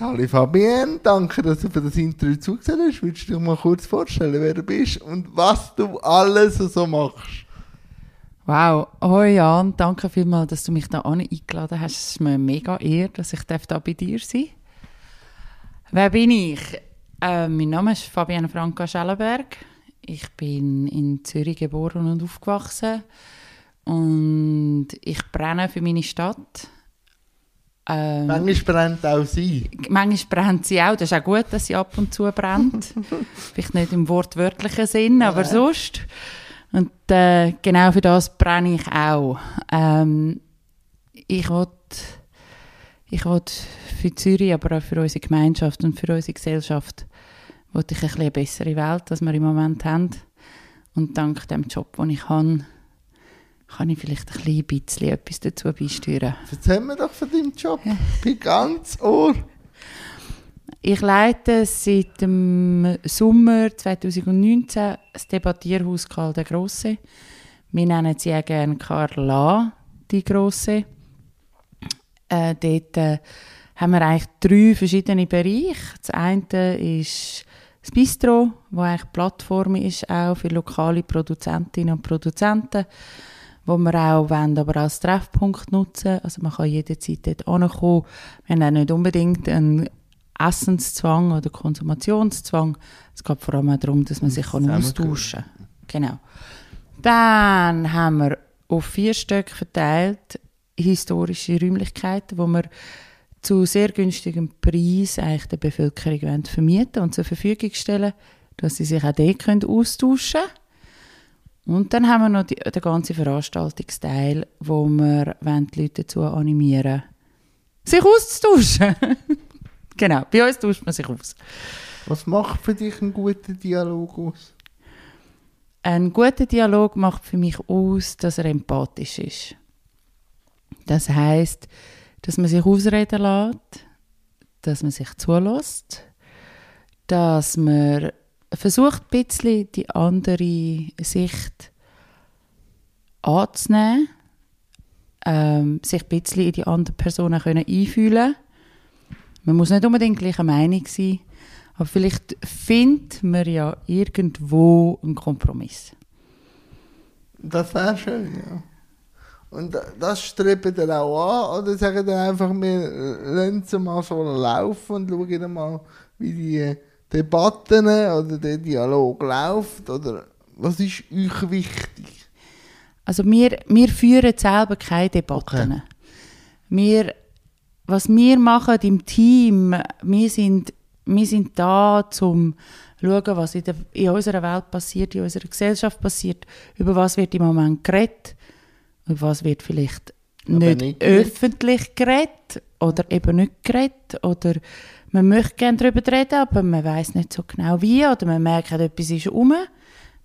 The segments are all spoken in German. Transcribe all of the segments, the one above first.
Sali Fabienne, danke, dass du für das Interview zugesehen hast. Würdest du dir mal kurz vorstellen, wer du bist und was du alles so machst? Wow, oh Jan, danke vielmals, dass du mich da eingeladen hast. Es ist mir mega ehr, dass ich da bei dir sein darf. Wer bin ich? Äh, mein Name ist Fabienne Franka Schellenberg. Ich bin in Zürich geboren und aufgewachsen. Und ich brenne für meine Stadt. Ähm, manchmal brennt auch sie. Manchmal brennt sie auch. Das ist auch gut, dass sie ab und zu brennt. Vielleicht nicht im wortwörtlichen Sinn, aber sonst. Und äh, genau für das brenne ich auch. Ähm, ich will, ich will für Zürich, aber auch für unsere Gemeinschaft und für unsere Gesellschaft will ich ein eine bessere Welt, als wir im Moment haben. Und dank dem Job, den ich habe, kann ich vielleicht ein bisschen etwas dazu beisteuern. Erzähl mir doch von deinem Job. Ich bin ganz ohr. Ich leite seit dem Sommer 2019 das Debattierhaus Karl der Grosse. Wir nennen sie auch gerne Karl die Grosse. Äh, dort äh, haben wir eigentlich drei verschiedene Bereiche. Das eine ist das Bistro, wo eigentlich Plattform ist auch für lokale Produzentinnen und Produzenten, wo wir auch wollen, aber als Treffpunkt nutzen. Also man kann jederzeit dort ankommen. Wir haben auch nicht unbedingt einen Essenszwang oder Konsumationszwang. Es geht vor allem auch darum, dass man sich kann austauschen kann. Genau. Dann haben wir auf vier Stück verteilt historische Räumlichkeiten, wo wir zu sehr günstigem Preis eigentlich der Bevölkerung vermieten und zur Verfügung stellen, dass sie sich auch dort austauschen können. Und dann haben wir noch die, den ganzen Veranstaltungsteil, wo wir die Leute dazu animieren, sich auszutauschen. Genau, bei uns tauscht man sich aus. Was macht für dich einen guten Dialog aus? Ein guter Dialog macht für mich aus, dass er empathisch ist. Das heißt, dass man sich ausreden lässt, dass man sich zulässt, dass man versucht, ein bisschen die andere Sicht anzunehmen, ähm, sich ein bisschen in die andere Person einfühlen können man muss nicht unbedingt gleicher Meinung sein, aber vielleicht findet man ja irgendwo einen Kompromiss. Das wäre schön, ja. Und das streben dann auch an, oder sagen dann einfach, wir lassen mal so laufen und schauen mal, wie die Debatten oder der Dialog läuft, oder was ist euch wichtig? Also wir, wir führen selber keine Debatten. Okay. Wir was wir machen im Team, wir sind, wir sind da, um zu schauen, was in, der, in unserer Welt passiert, in unserer Gesellschaft passiert, über was wird im Moment geredet, über was wird vielleicht nicht, nicht öffentlich geredet oder eben nicht geredet oder man möchte gerne darüber reden, aber man weiß nicht so genau wie oder man merkt, etwas ist um.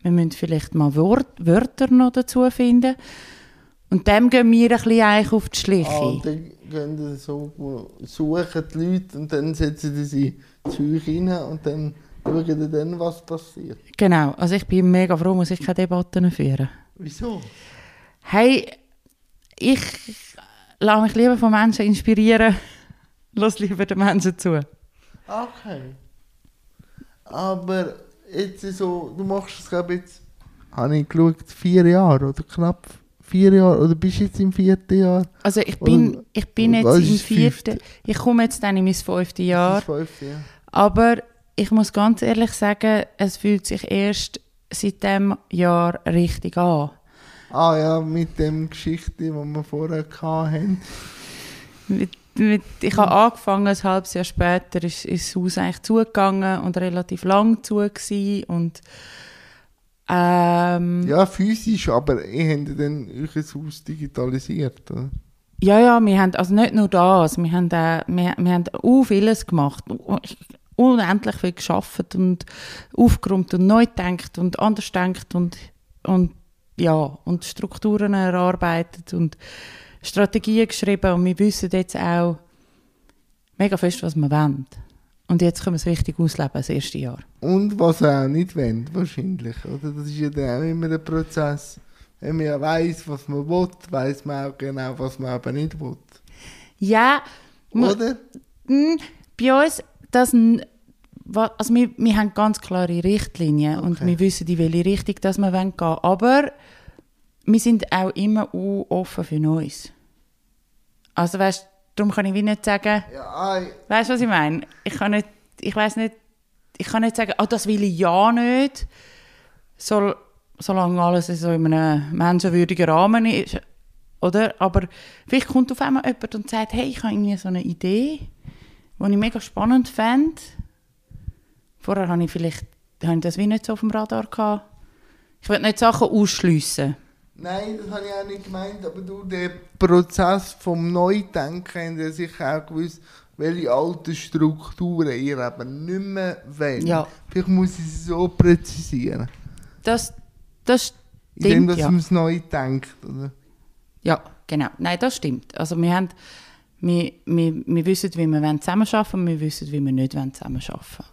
Wir müssen vielleicht mal Wort, Wörter noch dazu finden. Und dem gehen wir ein bisschen eigentlich auf die Schliche. Ah, dann gehen so, suchen die Leute und dann setzen sie Zeug rein und dann schauen sie dann, was passiert. Genau, also ich bin mega froh, muss ich keine Debatten führen. Wieso? Hey, ich lasse mich lieber von Menschen inspirieren, lass lieber den Menschen zu. Okay. Aber jetzt so, du machst es glaube ich jetzt, habe ich geschaut, vier Jahre oder knapp vier Jahre oder bist du jetzt im vierten Jahr? Also ich bin, oder, ich bin jetzt im vierten, ich komme jetzt dann in mein fünftes Jahr. Fünfte, ja. Aber ich muss ganz ehrlich sagen, es fühlt sich erst seit dem Jahr richtig an. Ah ja, mit dem Geschichte, die wir vorher hatten. Mit, mit, ich habe angefangen, ein halbes Jahr später ist, ist das Haus eigentlich zugegangen und relativ lang zu gewesen und ähm, ja, physisch, aber ihr habt dann euer Haus digitalisiert, oder? Ja, ja, wir haben, also nicht nur das, wir haben, äh, wir, wir haben auch vieles gemacht, unendlich viel geschafft und aufgeräumt und neu gedacht und anders gedacht und, und, ja, und Strukturen erarbeitet und Strategien geschrieben und wir wissen jetzt auch mega fest, was wir wollen. Und jetzt können wir es richtig ausleben, das erste Jahr. Und was er auch nicht wollen, wahrscheinlich. Oder? Das ist ja dann auch immer ein Prozess. Wenn man ja weiss, was man will, weiss man auch genau, was man aber nicht will. Ja. Oder? Hm, bei uns, das, also wir, wir haben ganz klare Richtlinien und Okay. wir wissen, in welche Richtung dass wir gehen wollen. Aber wir sind auch immer offen für Neues. Also weißt, darum kann ich wie nicht sagen, Ja, ei, weißt du, was ich meine? Ich kann nicht, ich weiß nicht, ich kann nicht sagen, oh, das will ich ja nicht, soll, solange alles so in einem menschenwürdigen Rahmen ist, oder? Aber vielleicht kommt auf einmal jemand und sagt, hey, ich habe irgendwie so eine Idee, die ich mega spannend fände. Vorher habe ich vielleicht habe ich das wie nicht so auf dem Radar gehabt. Ich will nicht Sachen ausschliessen. Nein, das habe ich auch nicht gemeint, aber du, der Prozess vom Neudenken, haben ja sicher auch gewusst, welche alten Strukturen ihr eben nicht mehr wollt. Ja. Vielleicht muss ich sie so präzisieren. Das, das Indem, stimmt, dass ja. man es neu denkt, oder? Ja, genau. Nein, das stimmt. Also wir, haben, wir, wir, wir wissen, wie wir wollen zusammenarbeiten wollen, wir wissen, wie wir nicht wollen zusammenarbeiten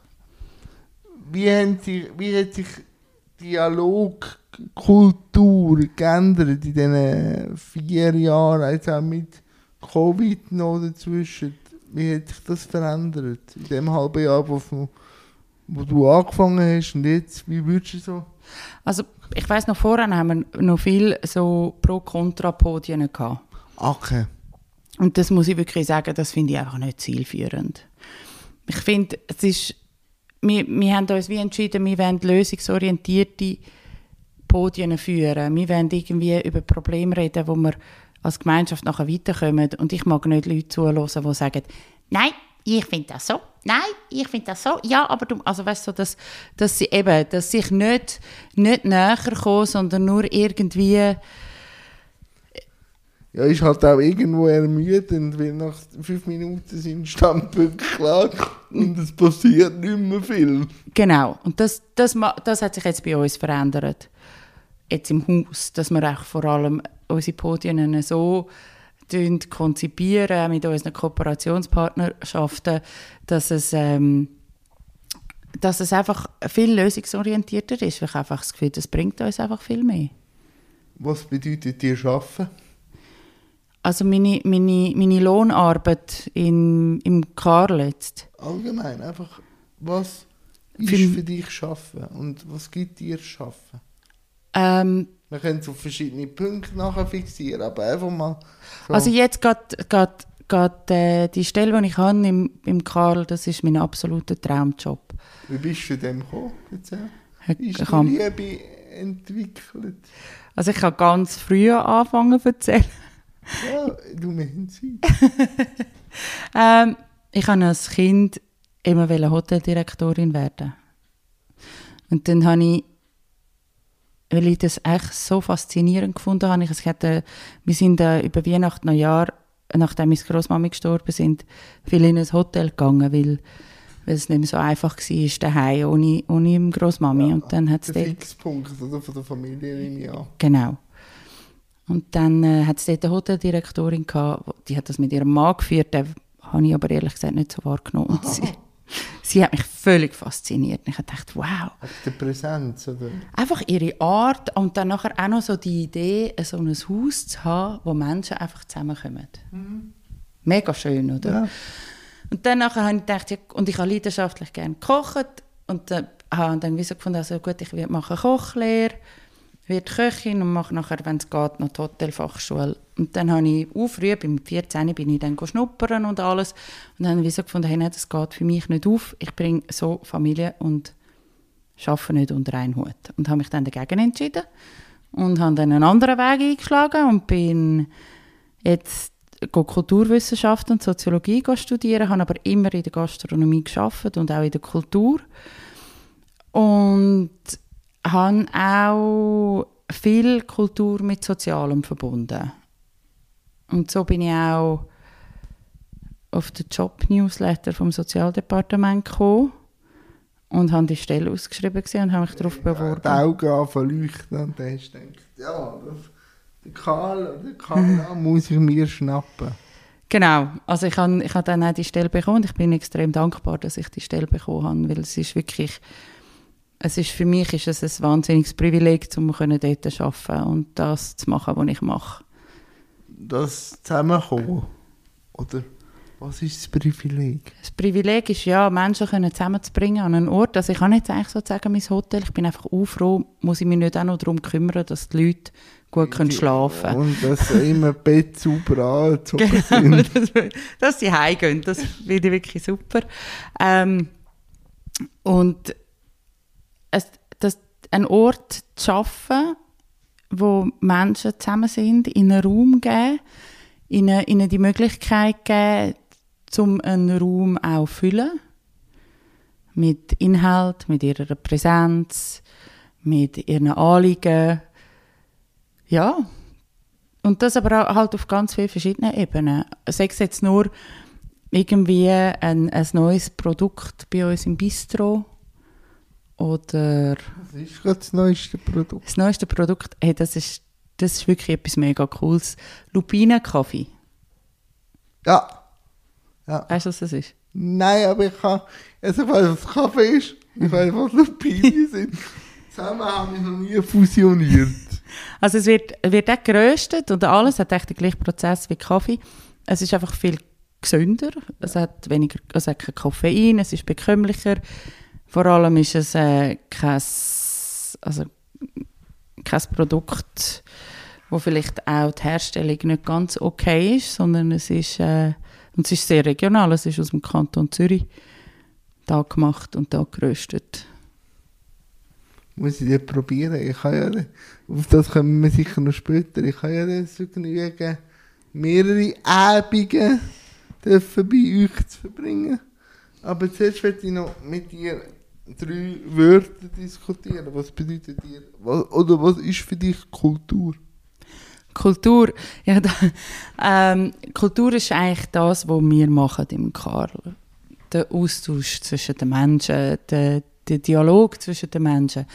Wie, haben sich, wie hat sich Dialogkultur geändert in diesen vier Jahren, jetzt auch mit Covid noch dazwischen? Wie hat sich das verändert in dem halben Jahr, wo, du- wo du angefangen hast und jetzt? Wie würdest du so? Also ich weiß noch, vorher haben wir noch viel so Pro-Kontra-Podien gehabt. Okay. Und das muss ich wirklich sagen, das finde ich einfach nicht zielführend. Ich finde, es ist, wir, wir haben uns wie entschieden, wir wollen lösungsorientierte Podien führen. Wir wollen irgendwie über Probleme reden, wo wir als Gemeinschaft nachher weiterkommen. Und ich mag nicht Leute zuhören, die sagen, nein, ich finde das so, nein, ich finde das so, ja, aber du, also weißt du, dass, dass sie eben, dass sich nicht, nicht näher kommen, sondern nur irgendwie, Ja, ist halt auch irgendwo ermüdend, weil nach fünf Minuten sind Standpunkte klar und es passiert nicht mehr viel. Genau, und das, das, das hat sich jetzt bei uns verändert. Jetzt im Haus, dass wir auch vor allem unsere Podien so konzipieren mit unseren Kooperationspartnerschaften, dass es, ähm, dass es einfach viel lösungsorientierter ist. Ich habe einfach das Gefühl, das bringt uns einfach viel mehr. Was bedeutet dir Arbeiten? Also meine, meine, meine Lohnarbeit in, im Karl jetzt, Allgemein, einfach, was ist Für- für dich Schaffen und was gibt dir Schaffen? ähm, Wir können so verschiedene Punkte nachher fixieren, aber einfach mal so. Also jetzt geht äh, die Stelle, die ich habe im, im Karl, das ist mein absoluter Traumjob. Wie bist du dem gekommen? Wie ist die Liebe entwickelt? Also ich kann ganz früh anfangen zu erzählen. Ja, du meinst Zeit. Ähm, ich wollte als Kind immer Hoteldirektorin werden. Und dann habe ich, weil ich das echt so faszinierend gefunden habe, ich, es hatte, wir sind äh, über Weihnachten, Neujahr, nachdem meine Großmami gestorben sind, viel in ein Hotel gegangen, weil, weil es nicht mehr so einfach war, daheim ohne, ohne Großmami. Ja, und dann hat es Der Fixpunkt oder, von der Familie ich an. Genau. Und dann äh, hat es dort eine Hoteldirektorin gehabt, die hat das mit ihrem Mann geführt, den habe ich aber ehrlich gesagt nicht so wahrgenommen. Und sie, sie hat mich völlig fasziniert. Ich habe gedacht, wow, der Präsenz, oder? einfach ihre Art und dann nachher auch noch so die Idee, so ein Haus zu haben, wo Menschen einfach zusammenkommen. Mega schön, oder? Ja. Und dann nachher habe ich gedacht, ja, und ich habe leidenschaftlich gerne gekocht und äh, habe dann wie so gefunden, also gut, ich werde machen Kochlehre, werde Köchin und mache nachher, wenn es geht, noch die Hotelfachschule. Und dann habe ich auch früh, beim 14 bin ich dann schnuppern und alles und dann habe ich so gefunden, hey, das geht für mich nicht auf, ich bringe so Familie und arbeite nicht unter einen Hut. Und habe mich dann dagegen entschieden und habe dann einen anderen Weg eingeschlagen und bin jetzt Kulturwissenschaft und Soziologie studieren, habe aber immer in der Gastronomie geschafft und auch in der Kultur und habe auch viel Kultur mit Sozialem verbunden. Und so bin ich auch auf den Job-Newsletter vom Sozialdepartement gekommen und habe die Stelle ausgeschrieben gesehen und habe mich darauf Die beworben. Augen anfangen leuchten und dann hast du gedacht, ja, der Karl oder Carla muss ich mir schnappen. Genau, also ich habe ich hab dann auch die Stelle bekommen und ich bin extrem dankbar, dass ich die Stelle bekommen habe, weil es ist wirklich, es ist, für mich ist es ein wahnsinniges Privileg, um dort zu arbeiten und das zu machen, was ich mache. Das Zusammenkommen, oder? Was ist das Privileg? Das Privileg ist ja, Menschen können zusammenzubringen an einen Ort. Also ich kann jetzt eigentlich so sagen, mein Hotel, ich bin einfach auch froh, muss ich mich nicht auch noch darum kümmern, dass die Leute gut können schlafen können. Und dass immer Bett sauber angezogen Genau, sind. dass, dass sie heimgehen, das finde ich wirklich super. Ähm, und es, das, einen Ort zu schaffen, wo Menschen zusammen sind, in einen Raum geben, ihnen, ihnen die Möglichkeit geben, um einen Raum auch zu füllen. Mit Inhalt, mit ihrer Präsenz, mit ihren Anliegen. Ja. Und das aber halt auf ganz vielen verschiedenen Ebenen. Sei es jetzt nur irgendwie ein, ein neues Produkt bei uns im Bistro oder Das ist gerade das neueste Produkt. das neueste Produkt, hey, das, ist, das ist wirklich etwas mega Cooles. Lupinenkaffee. Ja. ja. Weißt du, was das ist? Nein, aber ich kann. Also, ich weiß, was Kaffee ist. Ich weiß, was Lupinen sind. Zusammen haben wir noch nie fusioniert. Also es wird, wird auch geröstet und alles hat echt den gleichen Prozess wie Kaffee. Es ist einfach viel gesünder, es hat weniger, es hat kein Koffein, es ist bekömmlicher. Vor allem ist es äh, kein, also, kein Produkt, wo vielleicht auch die Herstellung nicht ganz okay ist, sondern es ist, äh, und es ist sehr regional, es ist aus dem Kanton Zürich da gemacht und da geröstet. Muss ich das probieren? Ich ja, auf das kommen wir sicher noch später. Ich kann ja das Vergnügen, mehrere Abende dürfen bei euch zu verbringen. Aber zuerst möchte ich noch mit dir drei Wörter diskutieren. Was bedeutet dir, was, oder was ist für dich Kultur? Kultur, ja, da, ähm, Kultur ist eigentlich das, was wir machen im Karl. Der Austausch zwischen den Menschen, der, der Dialog zwischen den Menschen.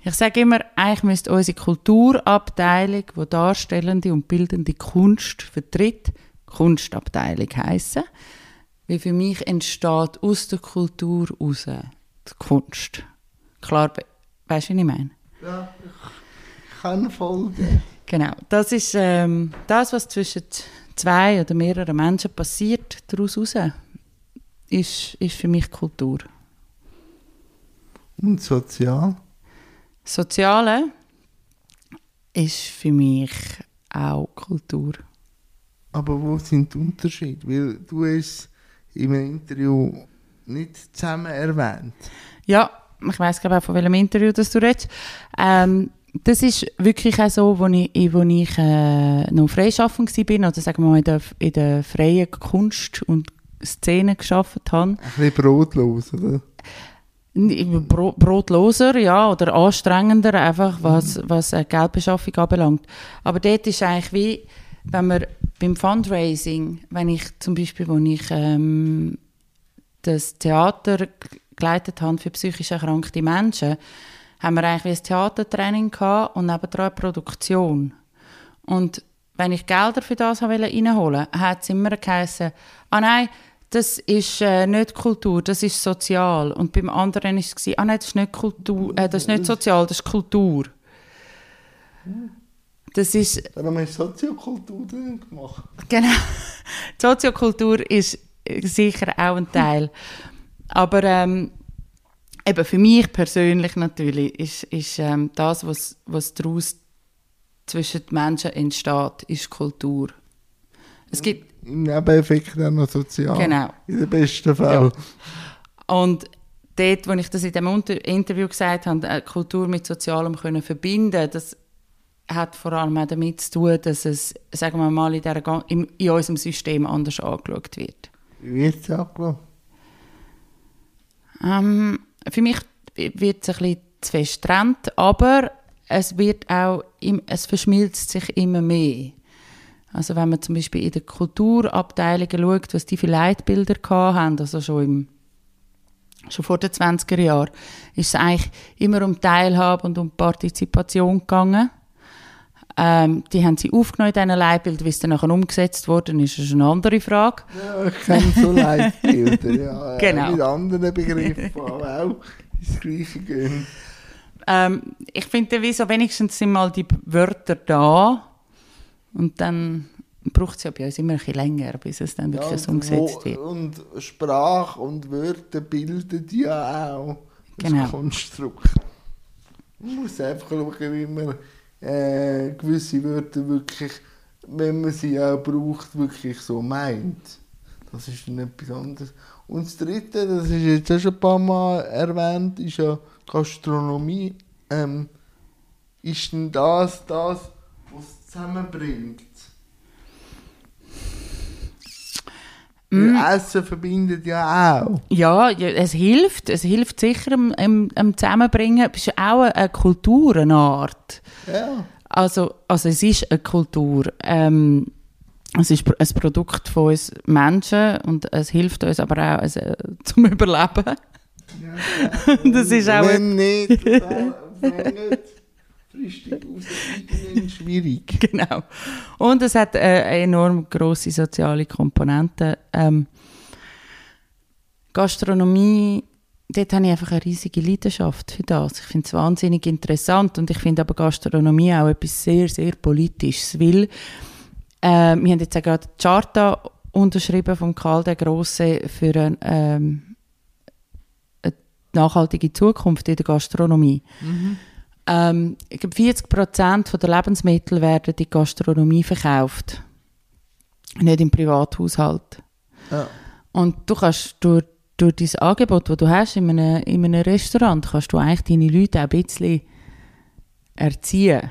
Ich sage immer, eigentlich müsste unsere Kulturabteilung, die darstellende und bildende Kunst vertritt, Kunstabteilung heißen. Weil für mich entsteht aus der Kultur raus die Kunst. Klar, we- weißt du, was ich meine? Ja, ich kann folgen. Genau, das ist ähm, das, was zwischen zwei oder mehreren Menschen passiert, daraus raus, ist, ist für mich Kultur. Und sozial? Soziale ist für mich auch Kultur. Aber wo sind die Unterschiede? Weil du es im Interview nicht zusammen erwähnt. Ja, ich weiß glaube auch von welchem Interview das du redest. Ähm, das ist wirklich auch so, wo ich, wo ich äh, noch freischaffend war, oder sagen wir mal in der, in der freien Kunst und Szene geschafft habe. Ein bisschen brotlos, oder? Bro brotloser, ja, oder anstrengender, einfach was, was äh, Geldbeschaffung anbelangt. Aber dort ist eigentlich wie, wenn man beim Fundraising, wenn ich zum Beispiel, wo ich ähm, das Theater geleitet habe für psychisch erkrankte Menschen, haben wir eigentlich ein Theatertraining gehabt und nebendran eine Produktion. Und wenn ich Gelder für das reinholen wollte, hat es immer geheißen, ah nein, das ist äh, nicht Kultur, das ist sozial. Und beim anderen war es, ah nein, das ist nicht Kultur, äh, das ist nicht sozial, das ist Kultur. Das ist, Darum hast du Soziokultur gemacht. genau, die Soziokultur ist sicher auch ein Teil. Aber ähm, eben für mich persönlich natürlich ist, ist ähm, das, was, was daraus zwischen den Menschen entsteht, ist Kultur. Es gibt, Nebeneffekt auch noch sozial. genau, In den besten Fällen. Und dort, wo ich das in dem Interview gesagt habe, äh, Kultur mit Sozialem können verbinden, das hat vor allem auch damit zu tun, dass es, sagen wir mal, in, gan- in, in unserem System anders angeschaut wird. Wird es? Ähm, für mich wird es ein bisschen zu fest getrennt, aber es wird auch, es verschmilzt sich immer mehr. Also wenn man zum Beispiel in den Kulturabteilungen schaut, was die für Leitbilder haben, also schon im schon vor den 20er Jahren, ist es eigentlich immer um Teilhabe und um Partizipation gegangen. Ähm, die haben sie aufgenommen in diesen Leitbildern, wie es dann nachher umgesetzt worden ist, ist eine andere Frage. Ja, ich kenne so Leitbilder. Ja, äh, Genau. Mit anderen Begriffen, aber auch ins Gleiche gehen. Ähm, ich finde, wieso wenigstens sind mal die Wörter da und dann braucht es ja bei uns immer ein bisschen länger, bis es dann wirklich so umgesetzt wird. Und Sprache und Wörter bilden ja auch Genau. das Konstrukt. Man muss einfach schauen, wie man äh, gewisse Wörter wirklich, wenn man sie auch braucht, wirklich so meint. Das ist dann etwas anderes. Und das Dritte, das ist jetzt auch schon ein paar Mal erwähnt, ist ja Gastronomie. Ähm, ist denn das das, was es zusammenbringt? Mm. Essen verbindet ja auch. Ja, ja, es hilft. Es hilft sicher am, am, am Zusammenbringen. Es ist auch eine, eine Kultur, eine Art. Ja. Also, also es ist eine Kultur. Ähm, es ist ein Produkt von uns Menschen und es hilft uns aber auch also, zum Überleben. das ist auch... Wenn nicht, wenn nicht, fristig rausfinden, schwierig. Genau. Und es hat äh, eine enorm grosse soziale Komponente. Ähm, Gastronomie, dort habe ich einfach eine riesige Leidenschaft für das. Ich finde es wahnsinnig interessant und ich finde aber Gastronomie auch etwas sehr, sehr Politisches, weil äh, wir haben jetzt auch gerade die Charta unterschrieben von Karl der Grosse für eine, ähm, eine nachhaltige Zukunft in der Gastronomie. Ähm, ich glaube, 40 Prozent der Lebensmittel werden in die Gastronomie verkauft. Nicht im Privathaushalt. Ja. Und du kannst durch, durch dein Angebot, das du hast in einem, in einem Restaurant, kannst du eigentlich deine Leute auch ein bisschen erziehen.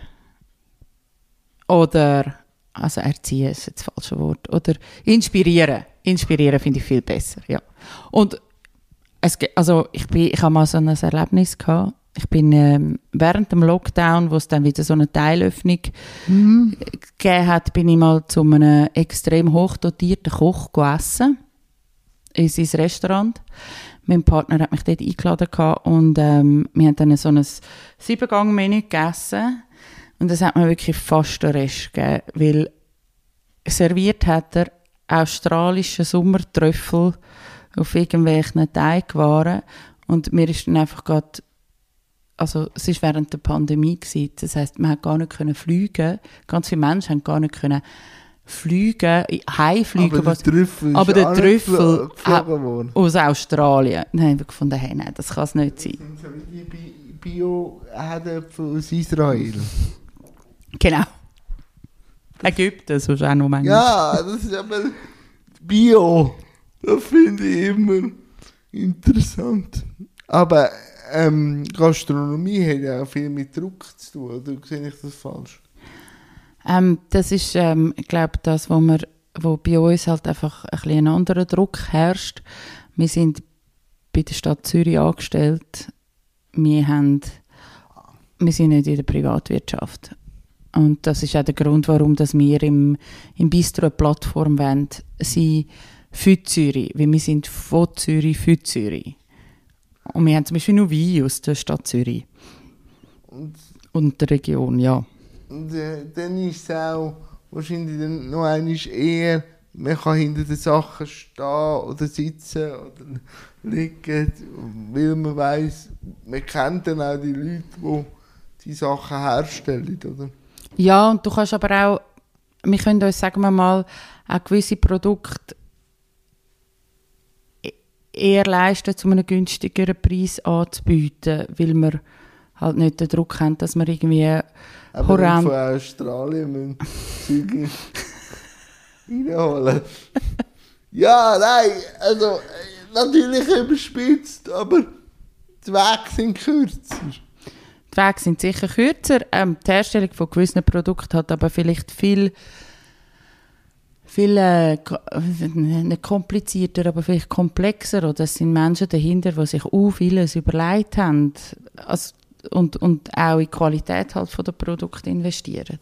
Oder, also erziehen ist jetzt das falsche Wort. Oder inspirieren. Inspirieren finde ich viel besser, ja. Und es, also ich, bin, ich habe mal so ein Erlebnis gehabt. Ich bin ähm, während dem Lockdown, wo es dann wieder so eine Teilöffnung gegeben hat, bin ich mal zu einem extrem hochdotierten Koch gegessen in sein Restaurant. Mein Partner hat mich dort eingeladen und ähm, wir haben dann so ein Siebengang-Menü gegessen und das hat mir wirklich fast den Rest gegeben, weil serviert hat er australische Sommertrüffel auf irgendwelchen Teigwaren und mir ist dann einfach gerade also es ist während der Pandemie gewesen. das heißt man hat gar nicht können fliegen ganz viele Menschen haben gar nicht können fliegen heimfliegen Aber der was Trüffel ist aber der Trüffel worden. aus Australien dann haben wir gefunden hey, nein das kann es nicht sein sind so wie die Bi- Bio-Herdöpfel aus Israel. genau Ägypten so ist auch noch manchmal Ja, das ist aber Bio. Das finde ich immer interessant. Aber ähm, Gastronomie hat ja auch viel mit Druck zu tun, oder sehe ich das falsch? Ähm, das ist, ähm, ich glaube, das, wo, wir, wo bei uns halt einfach ein, bisschen anderer Druck herrscht. Wir sind bei der Stadt Zürich angestellt. Wir, haben, wir sind nicht in der Privatwirtschaft. Und das ist auch der Grund, warum dass wir im, im Bistro eine Plattform wollen, sein für Zürich. Weil wir sind von Zürich für Zürich. Und wir haben zum Beispiel nur Wein aus der Stadt Zürich. Und, Und der Region, ja. und äh, dann ist es auch wahrscheinlich dann noch einmal eher, man kann hinter den Sachen stehen oder sitzen oder liegen, weil man weiß, man kennt dann auch die Leute, die die Sachen herstellen, oder? Ja, und du kannst aber auch, wir können uns, sagen wir mal, auch gewisse Produkte eher leisten, zu einem günstigeren Preis anzubieten, weil wir halt nicht den Druck haben, dass wir irgendwie Aber horrend... von Australien müssen Züge reinholen. ja, nein, also natürlich überspitzt, aber die Wege sind kürzer. Die Wege sind sicher kürzer. Ähm, die Herstellung von gewissen Produkten hat aber vielleicht viel, viel äh, nicht komplizierter, aber vielleicht komplexer. Oder es sind Menschen dahinter, die sich auch vieles überlegt haben also, und, und auch in die Qualität halt von der Produkte investieren.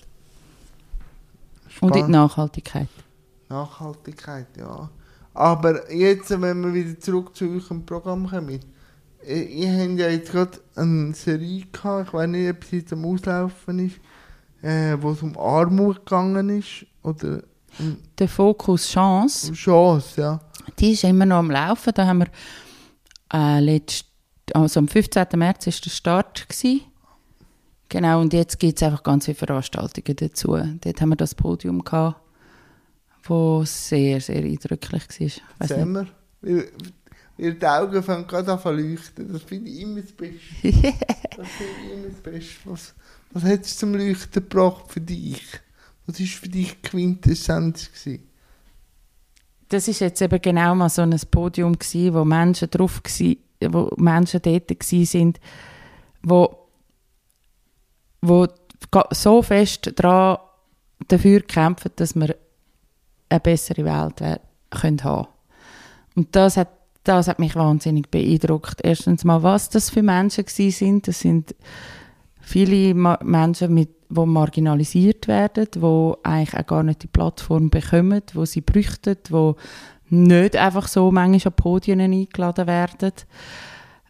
Und in die Spannend. Nachhaltigkeit. Nachhaltigkeit, ja. Aber jetzt, wenn wir wieder zurück zu eurem Programm kommen, ihr habt ja jetzt gerade eine Serie gehabt, ich weiß nicht, ob sie jetzt am Auslaufen ist, äh, wo es um Armut gegangen ist, oder Der Fokus Chance. Chance, ja. Die ist immer noch am Laufen. Da haben wir äh, letzt, also am 15. März war der Start. Gewesen. Genau, und jetzt gibt es einfach ganz viele Veranstaltungen dazu. Dort haben wir das Podium gehabt. wo sehr, sehr eindrücklich war. Sehen wir? Die Augen fangen gerade an zu leuchten. Das finde ich immer das Beste. Das finde ich immer das Beste. Was, was hat es zum Leuchten gebracht für dich? Was war für dich Quintessenz? Gewesen? das ist jetzt eben genau mal so ein Podium gsi, wo Menschen drauf gsi, wo Menschen dort sind, wo, wo so fest dran dafür kämpfen, dass wir eine bessere Welt wär- können haben. Und das hat, das hat mich wahnsinnig beeindruckt. Erstens mal, was das für Menschen sind. Das sind viele Menschen, mit, die marginalisiert werden, die eigentlich auch gar nicht die Plattform bekommen, die sie bräuchten, die nicht einfach so manchmal an Podien eingeladen werden.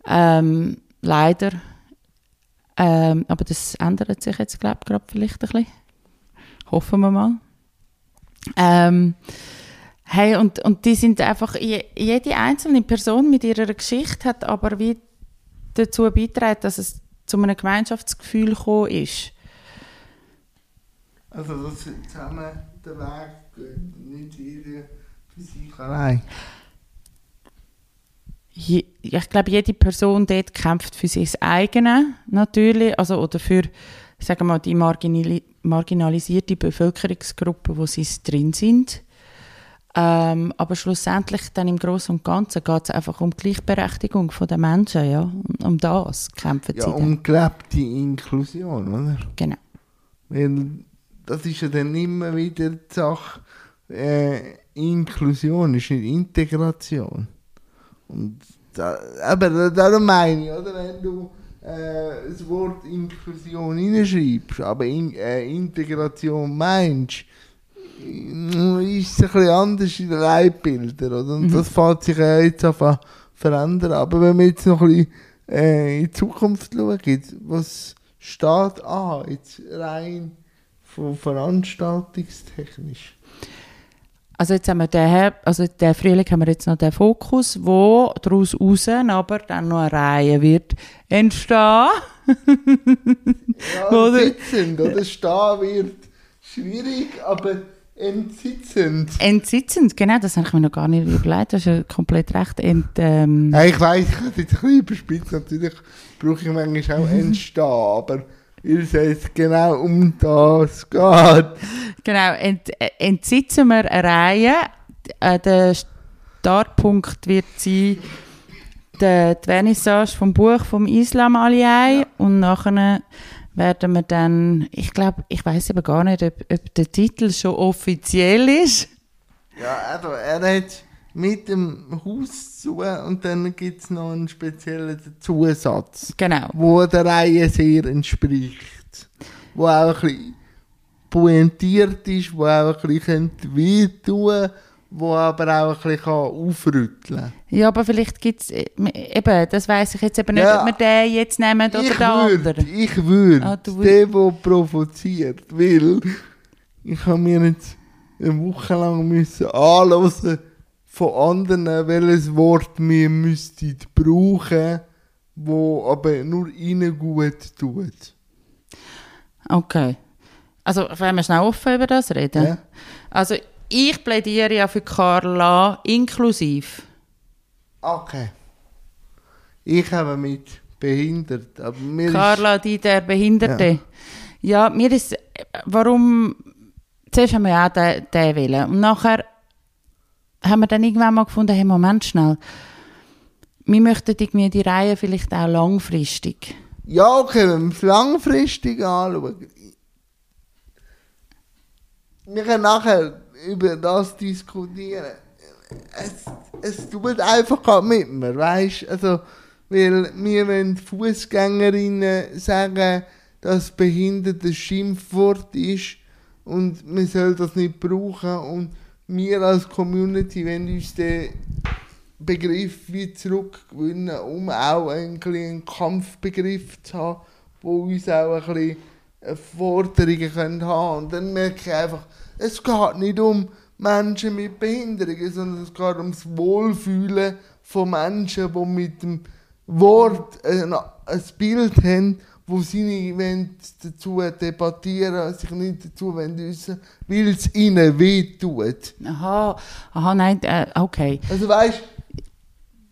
Ähm, leider. Ähm, aber das ändert sich jetzt, glaube ich, gerade vielleicht ein bisschen. Hoffen wir mal. Ähm, hey, und, und die sind einfach, je- jede einzelne Person mit ihrer Geschichte hat aber wie dazu beitragen, dass es zu einem Gemeinschaftsgefühl gekommen ist. Also, dass sie zusammen den Weg gehen, nicht jeder für sich allein. Je, ich glaube, jede Person dort kämpft für sich eigene natürlich, also oder für, sagen wir mal, die marginali marginalisierte Bevölkerungsgruppe, wo sie drin sind. Ähm, aber schlussendlich dann im Großen und Ganzen geht es einfach um die Gleichberechtigung der Menschen, ja. Um, das kämpfen Ja, sie dann. um gelebte Inklusion, oder? Genau. Weil das ist ja dann immer wieder die Sache, äh, Inklusion ist nicht Integration. Und da, aber darum meine ich, oder, wenn du äh, das Wort Inklusion hineinschreibst, aber in, äh, Integration meinst, ist es ein bisschen anders in den Leitbildern, oder? Und das fängt sich ja jetzt an verändern. Aber wenn wir jetzt noch ein bisschen äh, in die Zukunft schauen, was steht an, jetzt rein von veranstaltungstechnisch? Also jetzt haben wir den, also den Frühling haben wir jetzt noch den Fokus, wo daraus raus aber dann noch eine Reihe wird entstehen. Ja, Oder- sitzend oder stehen wird schwierig, aber entsitzend. Entsitzend, genau, das habe ich mir noch gar nicht überlegt, das ist ja komplett recht. Ent, ähm, Ja, ich weiss, ich habe jetzt ein bisschen überspitzt, natürlich brauche ich manchmal auch entstehen, aber weil es genau um das geht. Genau, ent, äh, entsitzen wir eine Reihe. Äh, der Startpunkt wird sein, die, die Vernissage vom Buch vom Islam Aliyai und nachher werden wir dann, ich glaube, ich weiß aber gar nicht, ob, ob der Titel schon offiziell ist. Ja, also er hat mit dem Haus zu und dann gibt es noch einen speziellen Zusatz, Genau. wo der Reihe sehr entspricht. Wo auch ein bisschen pointiert ist, wo auch ein bisschen wehtun wo aber auch ein bisschen aufrütteln kann. Ja, aber vielleicht gibt es, eben, das weiß ich jetzt eben nicht, Ja. ob wir den jetzt nehmen oder ich den würde, anderen. ich würde, Ah, du der, der provoziert, weil ich habe mir jetzt eine Woche lang müssen anhören von anderen, welches Wort wir müssten brauchen, wo aber nur ihnen gut tut. Okay. Also, wollen wir schnell offen über das reden? Ja. Also, ich plädiere ja für Carla inklusiv. Okay. Ich habe mit behindert, aber mir Carla, die der Behinderte. Ja. mir ist, warum, zuerst haben wir ja auch den, den wählen und nachher haben wir dann irgendwann mal gefunden, hey, Moment schnell, wir möchten irgendwie die Reihe vielleicht auch langfristig. ist, ja okay, wenn wir es langfristig anschauen, wir können nachher über das diskutieren. Es, es tut einfach mit mir, weißt also, weil wir wollen Fußgängerinnen sagen, dass behindert ein Schimpfwort ist und man soll das nicht brauchen und wir als Community wollen uns den Begriff wie zurückgewinnen, um auch ein einen Kampfbegriff zu haben, wo uns auch ein bisschen äh, Forderungen können haben. Und dann merke ich einfach, es geht nicht um Menschen mit Behinderungen, sondern es geht ums Wohlfühlen von Menschen, die mit dem Wort ein Bild haben, wo sie nicht wollen dazu debattieren, sich nicht dazu wollen äußern, weil es ihnen wehtut. Aha, aha, nein, äh, okay. Also weißt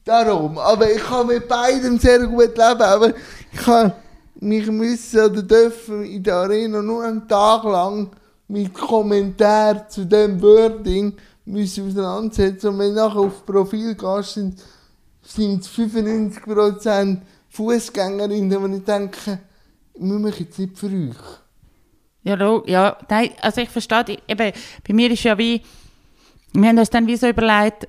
darum. Aber ich kann mit beidem sehr gut leben. Aber ich kann mich müssen oder dürfen in der Arena nur einen Tag lang mit Kommentar zu dem Wording müssen auseinandersetzen. Und wenn du nachher auf Profil gehst, sind, sind es 95% Fußgängerinnen, wo ich denke, muss mich jetzt nicht für euch. Ja, ja, nein, also ich verstehe, die- eben, bei mir ist ja wie, wir haben uns dann wie so überlegt,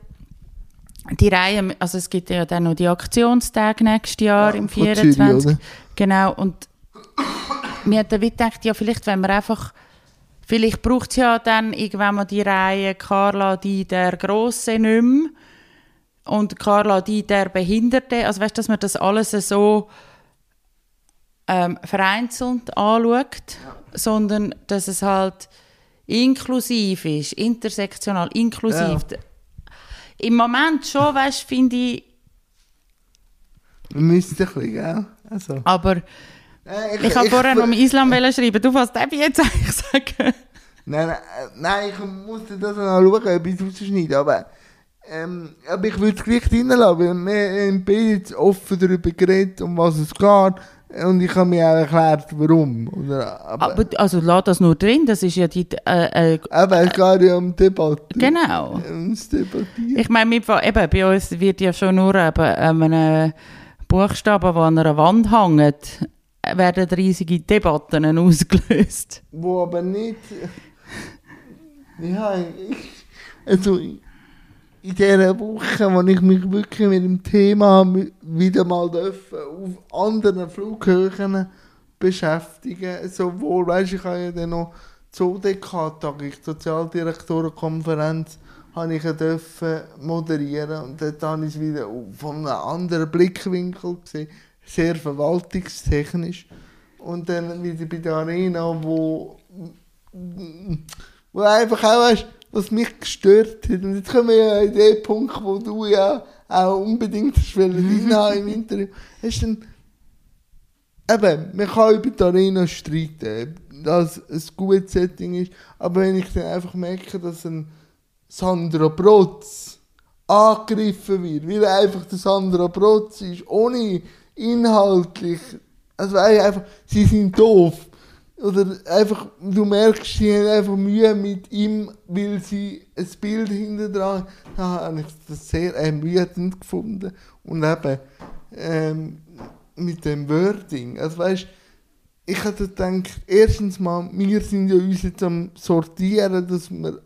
die Reihe, also es gibt ja dann noch die Aktionstage nächstes Jahr Ja, im von Zürich, 24. oder? genau, und wir haben dann wie gedacht, ja, vielleicht wenn wir einfach, vielleicht braucht es ja dann irgendwann mal die Reihe Carla, die der Grosse nicht mehr und Carla, die der Behinderte, also weißt du, dass man das alles so ähm, vereinzelt anschaut, sondern dass es halt inklusiv ist, intersektional, inklusiv. Im Moment schon, weißt finde ich, Wir müssen ein bisschen, gell? Also. aber Äh, ich habe vorher noch Islam wollen schreiben. Du, was darf ich jetzt eigentlich sagen? Nein, nein, äh, nein, ich musste das noch schauen, ob ich es rausschneide, aber, ähm, aber ich würde es gleich reinlassen, weil wir beide jetzt offen darüber geredet, um was es geht, und ich habe mir auch erklärt, warum. Oder, aber, Aber, also lass das nur drin, das ist ja die... Äh, äh, aber es geht ja um Debatte. genau. Ums Debattieren. Ich meine, eben, bei uns wird ja schon nur eben, ähm, Buchstaben, die an einer Wand hängt, werden riesige Debatten ausgelöst. Wo aber nicht. Ja, ich, also in dieser Woche, wo ich mich wirklich mit dem Thema wieder mal dürfen, auf anderen Flughöhen beschäftigen. Sowohl, weißt ich habe ja dann noch die ODK-Tag, die Sozialdirektorenkonferenz, habe ich dürfen moderieren und dort habe ich es wieder von einem anderen Blickwinkel gesehen, sehr verwaltungstechnisch. Und dann wieder bei der Arena, wo wo einfach auch weißt, was mich gestört hat. Und jetzt kommen wir ja in den Punkt, wo du ja auch unbedingt reinhaben im Interview. Hast dann, eben, man kann über die Arena streiten, dass es ein gutes Setting ist, aber wenn ich dann einfach merke, dass ein Sandra Protz angegriffen wird, weil er einfach der Sandra Protz ist, ohne inhaltlich, also einfach, sie sind doof. Oder einfach, du merkst, sie haben einfach Mühe mit ihm, weil sie ein Bild hinter dran Da habe ich das sehr ermüdend gefunden. Und eben, ähm, mit dem Wording. Also weißt ich hätte gedacht, erstens mal, wir sind ja uns jetzt am Sortieren, dass wir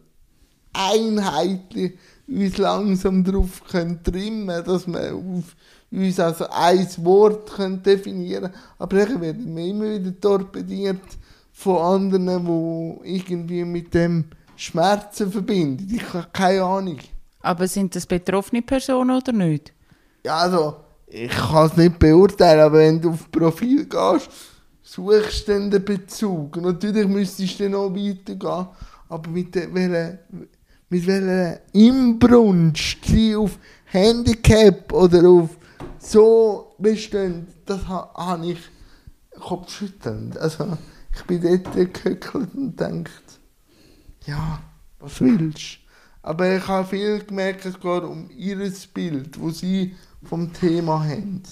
einheitlich uns langsam darauf können trimmen dass wir auf uns also ein Wort können definieren können. Aber dann werden wir immer wieder torpediert von anderen, die irgendwie mit dem Schmerzen verbinden. Ich habe keine Ahnung. Aber sind das betroffene Personen oder nicht? Ja, also, ich kann es nicht beurteilen, aber wenn du auf Profil gehst, suchst du dann den Bezug. Natürlich müsstest du dann noch weitergehen, aber mit welcher, mit welcher Inbrunst sie auf Handicap oder auf so bestehen, das ha- habe ich kopfschüttelnd. Also, ich bin dort gehöckelt und denkt, ja, was willst du? Aber ich habe viel gemerkt, es geht um ihr Bild, das sie vom Thema haben.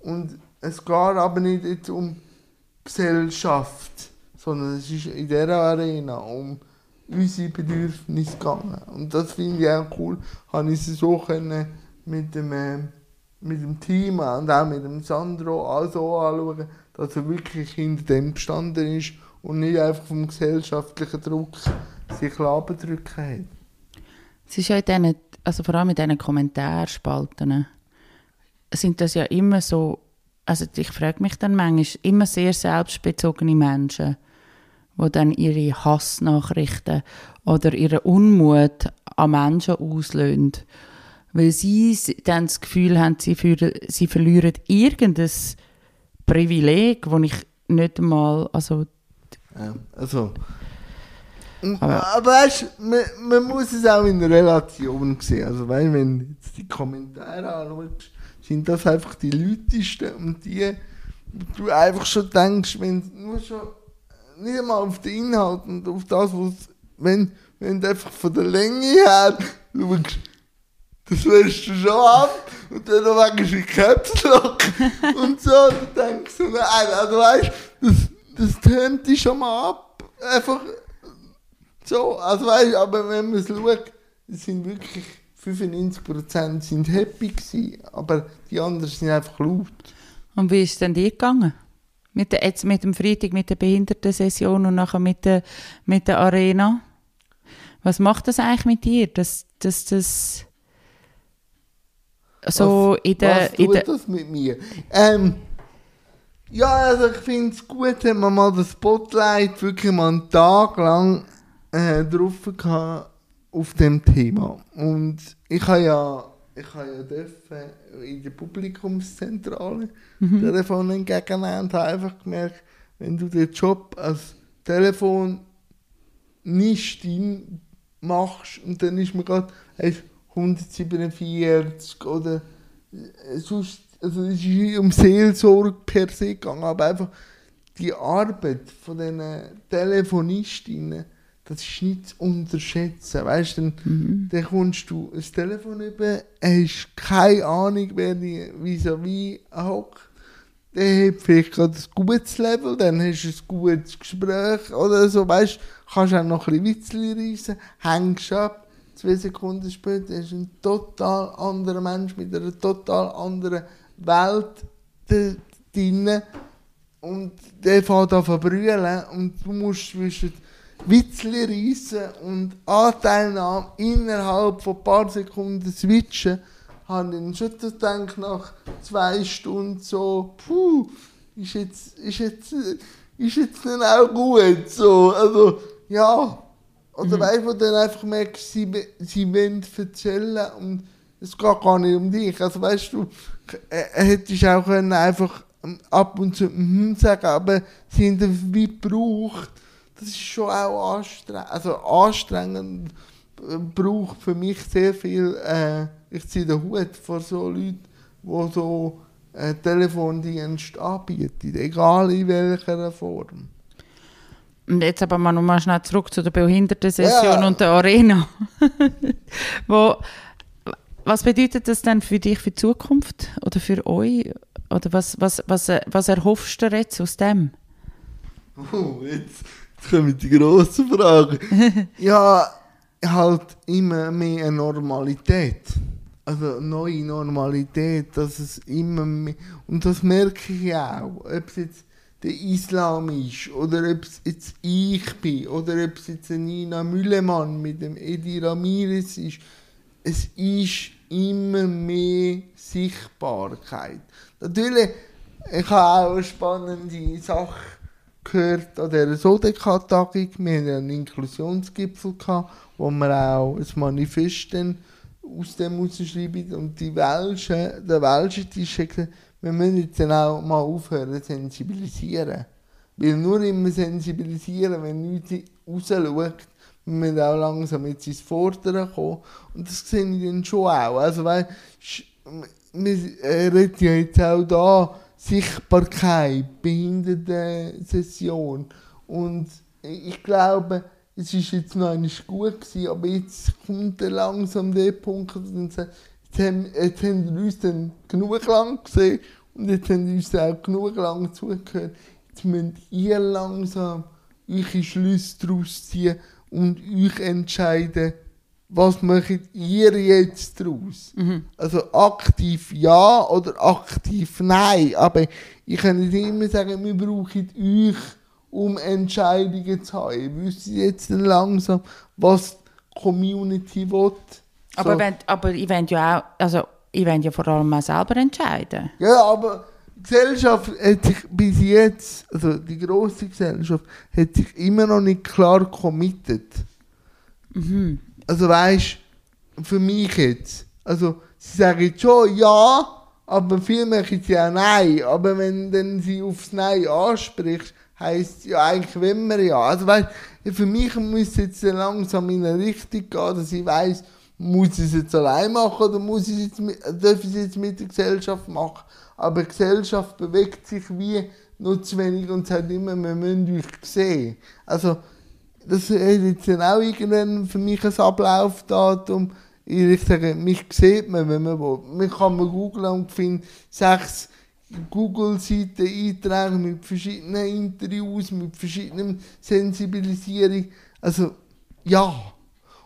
Und es geht aber nicht jetzt um Gesellschaft, sondern es ist in dieser Arena um unsere Bedürfnisse gegangen. Und das finde ich auch cool, habe ich sie so können mit dem, äh, mit dem Team und auch mit dem Sandro also anschauen, dass er wirklich hinter dem gestanden ist und nicht einfach vom gesellschaftlichen Druck sich abdrücken hat. Es ist ja in diesen, also vor allem in diesen Kommentarspalten, sind das ja immer so, also ich frage mich dann manchmal, immer sehr selbstbezogene Menschen, die dann ihre Hassnachrichten oder ihren Unmut an Menschen auslösen, weil sie dann das Gefühl haben, sie, führen, sie verlieren irgendein Privileg, das ich nicht einmal, also Ja, also. Aber- Aber, weißt du, man, man muss es auch in Relation sehen. Also, weißt, wenn du jetzt die Kommentare anschaust, sind das einfach die Leutesten und die, du einfach schon denkst, wenn nur schon nicht einmal auf den Inhalt und auf das, was wenn, wenn du einfach von der Länge her schaust, das wirst du schon ab und dann noch wegen du Caps Lock und so, dann denkst du, nein, also weißt das, das tönt dich schon mal ab. Einfach so, also weißt aber wenn man es schaut, sind wirklich 95% sind happy gewesen, aber die anderen sind einfach laut. Und wie ist es denn dir gegangen? Mit der, jetzt mit dem Freitag, mit der Behindertensession und nachher mit der, mit der Arena? Was macht das eigentlich mit dir, dass, dass das so was, in der... Was in tut der das mit mir? Ähm, ja, also ich finde es gut, wenn man mal das Spotlight wirklich mal einen Tag lang äh, drauf gehabt auf dem Thema. Und ich habe ja, ich habe ja dürfen in der Publikumszentrale Mhm. Telefon entgegennehmen und habe einfach gemerkt, wenn du den Job als Telefon nicht machst und dann ist mir gerade 147 oder äh, sonst, also es ist nicht um Seelsorge per se gegangen, aber einfach die Arbeit von den Telefonistinnen, das ist nicht zu unterschätzen. Weißt du, dann, Mhm. dann kommst du ein Telefon über, hast keine Ahnung, wer die vis-à-vis hockt. Der hat vielleicht gerade ein gutes Level, dann hast du ein gutes Gespräch oder so, weißt du, kannst auch noch ein bisschen Witzli reissen, hängst ab, zwei Sekunden später du einen total anderen Mensch mit einer total anderen Welt drin und der fängt an zu brüllen und du musst zwischen Witzli reissen und Anteilnahme innerhalb von ein paar Sekunden switchen, habe ich schon gedacht, nach zwei Stunden so, puh, ist jetzt, ist jetzt, ist jetzt nicht auch gut, so, also, ja. Oder Mhm. weißt du, wo du dann einfach merkst, sie, sie wollen erzählen und es geht gar nicht um dich. Also weißt du, äh, hättest auch können einfach ähm, ab und zu mhm sagen, aber sie haben das wie gebraucht. Das ist schon auch anstrengend. Also anstrengend äh, braucht für mich sehr viel, äh, ich ziehe den Hut vor so Leuten, die so äh, Telefondienst anbieten, egal in welcher Form. Und jetzt aber mal noch mal schnell zurück zu der Behindertensession Ja. und der Arena. Wo, was bedeutet das denn für dich für die Zukunft oder für euch? Oder was, was, was, äh, was erhoffst du jetzt aus dem? Oh, jetzt, jetzt kommen die grossen Fragen. ja, halt immer mehr eine Normalität. Also eine neue Normalität, dass es immer mehr. Und das merke ich auch. Ob jetzt der Islam ist oder ob es jetzt ich bin oder ob es jetzt Nina Müllemann mit dem Edi Ramirez ist. Es ist immer mehr Sichtbarkeit. Natürlich, ich habe auch eine spannende Sache gehört an dieser Sodeka-Tagung. Wir hatten einen Inklusionsgipfel, wo wir auch ein Manifest aus dem rausschreiben. Und die Welsche, der Welsche hat gesagt, wir müssen jetzt dann auch mal aufhören zu sensibilisieren. Weil nur immer sensibilisieren, wenn nichts rausschaut, wir müssen auch langsam jetzt ins Fordern kommen. Und das sehe ich dann schon auch. Also, weil, wir äh, reden ja jetzt auch da Sichtbarkeit, Behindertensession. Und ich glaube, es ist jetzt noch nicht gut gewesen, aber jetzt kommt dann langsam der Punkt, und sagt, jetzt haben, jetzt haben die uns dann genug lang gesehen und jetzt haben die uns auch genug lang zugehört. Jetzt müsst ihr langsam eure Schlüsse daraus ziehen und euch entscheiden, was macht ihr jetzt daraus? Also aktiv ja oder aktiv nein. Aber ich kann nicht immer sagen, wir brauchen euch, um Entscheidungen zu haben. Ihr wisst jetzt langsam, was die Community will. Aber, So. wenn, aber ich will ja auch, also ich will ja vor allem auch selber entscheiden. Ja, aber die Gesellschaft hat sich bis jetzt, also die grosse Gesellschaft, hat sich immer noch nicht klar committed. Also weißt für mich jetzt, also sie sagen jetzt schon ja, aber viel machen sie auch nein. Aber wenn dann sie aufs Nein ansprichst, heisst ja eigentlich wenn wir ja. Also weißt für mich muss jetzt dann langsam in eine Richtung gehen, dass ich weiss, muss ich es jetzt allein machen oder muss ich es jetzt mit, darf ich es jetzt mit der Gesellschaft machen? Aber die Gesellschaft bewegt sich wie nur zu wenig und sagt immer, wir müssen euch sehen. Also, das ist jetzt dann auch irgendwann für mich ein Ablaufdatum. Ich sage, mich sieht man, wenn man will. Man kann mal googlen und findet sechs Google-Seiten eintragen mit verschiedenen Interviews, mit verschiedenen Sensibilisierung. Also, ja.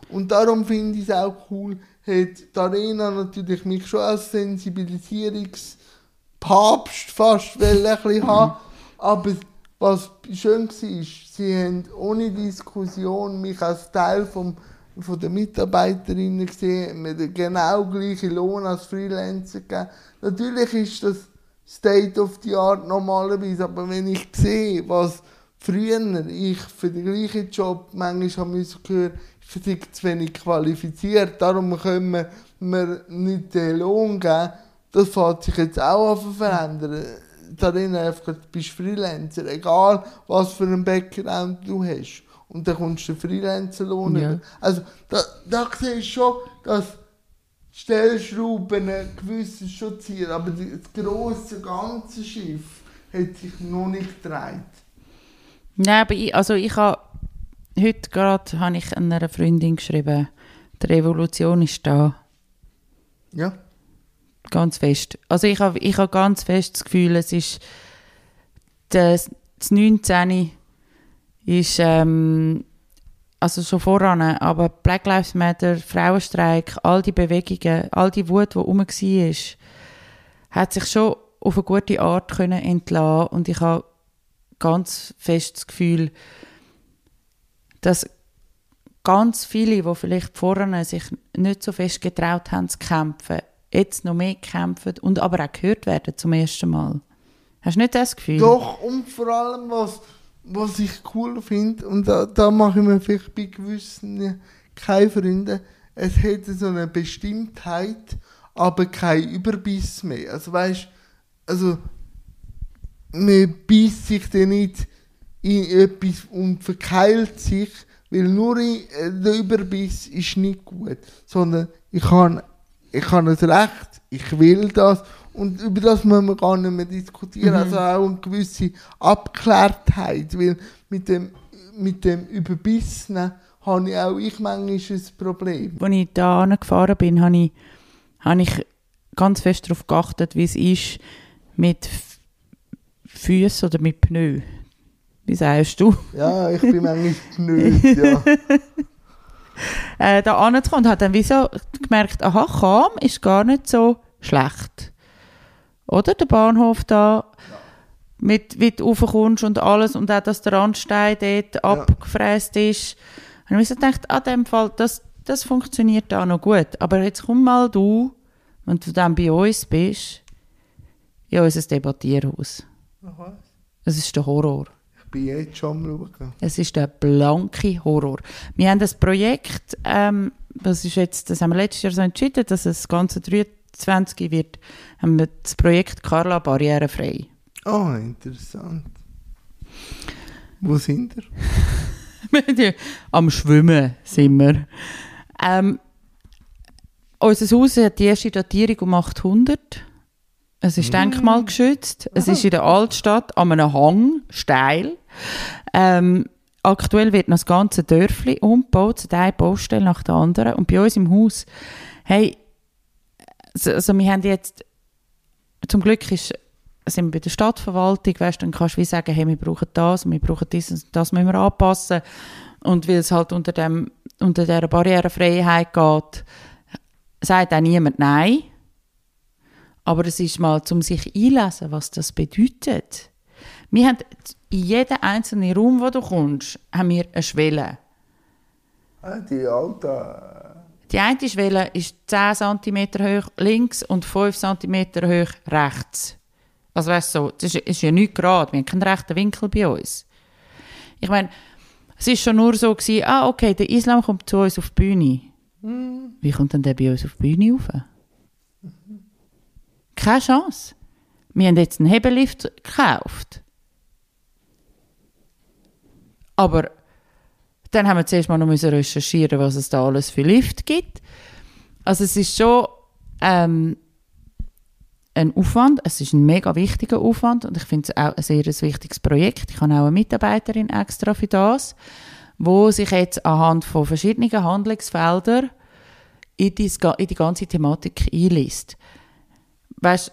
Und darum finde ich es auch cool, hat die Arena natürlich mich schon als Sensibilisierungspapst fast ein bisschen haben. Aber was schön war, sie haben ohne Diskussion mich als Teil vom, von der Mitarbeiterinnen gesehen, mit dem genau gleichen Lohn als Freelancer gegeben. Natürlich ist das State of the Art normalerweise, aber wenn ich sehe, was früher ich für den gleichen Job manchmal haben müssen hören, ich bin zu wenig qualifiziert, darum können wir nicht den Lohn geben, das fängt sich jetzt auch an zu verändern. Darin einfach, du bist Freelancer, egal was für einen Background du hast. Und dann kommst du den Freelancer-Lohn Ja. Also da, da siehst du schon, dass Stellschrauben ein gewisses schon ziehen, aber das grosse ganze Schiff hat sich noch nicht gedreht. Nein, aber ich, also ich habe, heute gerade habe ich einer Freundin geschrieben, die Revolution ist da, Ja. ganz fest. Also ich habe ich habe ganz fest das Gefühl, es ist, das, das 19. ist, ähm, also schon voran, aber Black Lives Matter, Frauenstreik, all die Bewegungen, all die Wut, die rum war, hat sich schon auf eine gute Art können entlassen und ich habe ganz fest das Gefühl, dass ganz viele, die vielleicht vorne sich nicht so fest getraut haben zu kämpfen, jetzt noch mehr kämpfen und aber auch gehört werden zum ersten Mal. Hast du nicht das Gefühl? Doch, und vor allem, was, was ich cool finde, und da, da mache ich mir vielleicht bei gewissen keine Freunde, es hat so eine Bestimmtheit, aber kein Überbiss mehr. Also weißt also man beißt sich dann nicht in etwas und verkeilt sich, weil nur in, der Überbiss ist nicht gut, sondern ich habe ich habe das Recht, ich will das und über das müssen wir gar nicht mehr diskutieren. Also auch eine gewisse Abgeklärtheit, weil mit dem, mit dem Überbissen habe ich auch ich manchmal ein Problem. Als ich da gefahren bin, habe ich, habe ich ganz fest darauf geachtet, wie es ist mit Füßen oder mit Pneu. Wie sagst du? Ja, ich bin manchmal genügt, ja. Äh, da anzukommen und habe dann wie so gemerkt, aha, Cham ist gar nicht so schlecht. Oder? Der Bahnhof da, mit, wie du raufkommst und alles und auch, dass der Randstein dort abgefräst ist. Und ich habe gedacht, an dem Fall, das, das funktioniert da noch gut. Aber jetzt komm mal du, wenn du dann bei uns bist, in unser Debattierhaus. Es ist der Horror. Ich bin jetzt schon am Schauen. Es ist der blanke Horror. Wir haben das Projekt, ähm, das ist jetzt, das haben wir letztes Jahr so entschieden, dass es das ganze 23 wird, haben wir das Projekt Carla barrierefrei. Oh, interessant. Wo sind ihr? Am Schwimmen sind wir. Ähm, unser Haus hat die erste Datierung um 800. Es ist denkmalgeschützt. Es ist in der Altstadt an einem Hang, steil. Ähm, aktuell wird noch das ganze Dörfli umgebaut, zu einer Baustelle nach der anderen. Und bei uns im Haus, hey, also wir haben jetzt, zum Glück ist, sind wir bei der Stadtverwaltung, weißt, dann kannst du wie sagen, hey, wir brauchen das wir brauchen das und das müssen wir anpassen. Und weil es halt unter, dem, unter dieser Barrierefreiheit geht, sagt auch niemand Nein. Aber es ist mal, um sich einlesen, was das bedeutet. Wir haben in jedem einzelnen Raum, wo du kommst, haben wir eine Schwelle. Ah, die alte. Die eine Schwelle ist 10 cm hoch links und 5 cm hoch rechts. Also weißt du, so, das ist, ja nicht gerade, wir haben keinen rechten Winkel bei uns. Ich meine, es ist schon nur so gewesen, ah okay, der Islam kommt zu uns auf die Bühne. Wie kommt denn der bei uns auf die Bühne rauf? Keine Chance. Wir haben jetzt einen Hebellift gekauft. Aber dann haben wir zuerst mal noch müssen recherchieren, was es da alles für Lift gibt. Also es ist schon ähm, ein Aufwand, es ist ein mega wichtiger Aufwand und ich finde es auch ein sehr wichtiges Projekt. Ich habe auch eine Mitarbeiterin extra für das, wo sich jetzt anhand von verschiedenen Handlungsfeldern in die, in die ganze Thematik einliest. Weißt,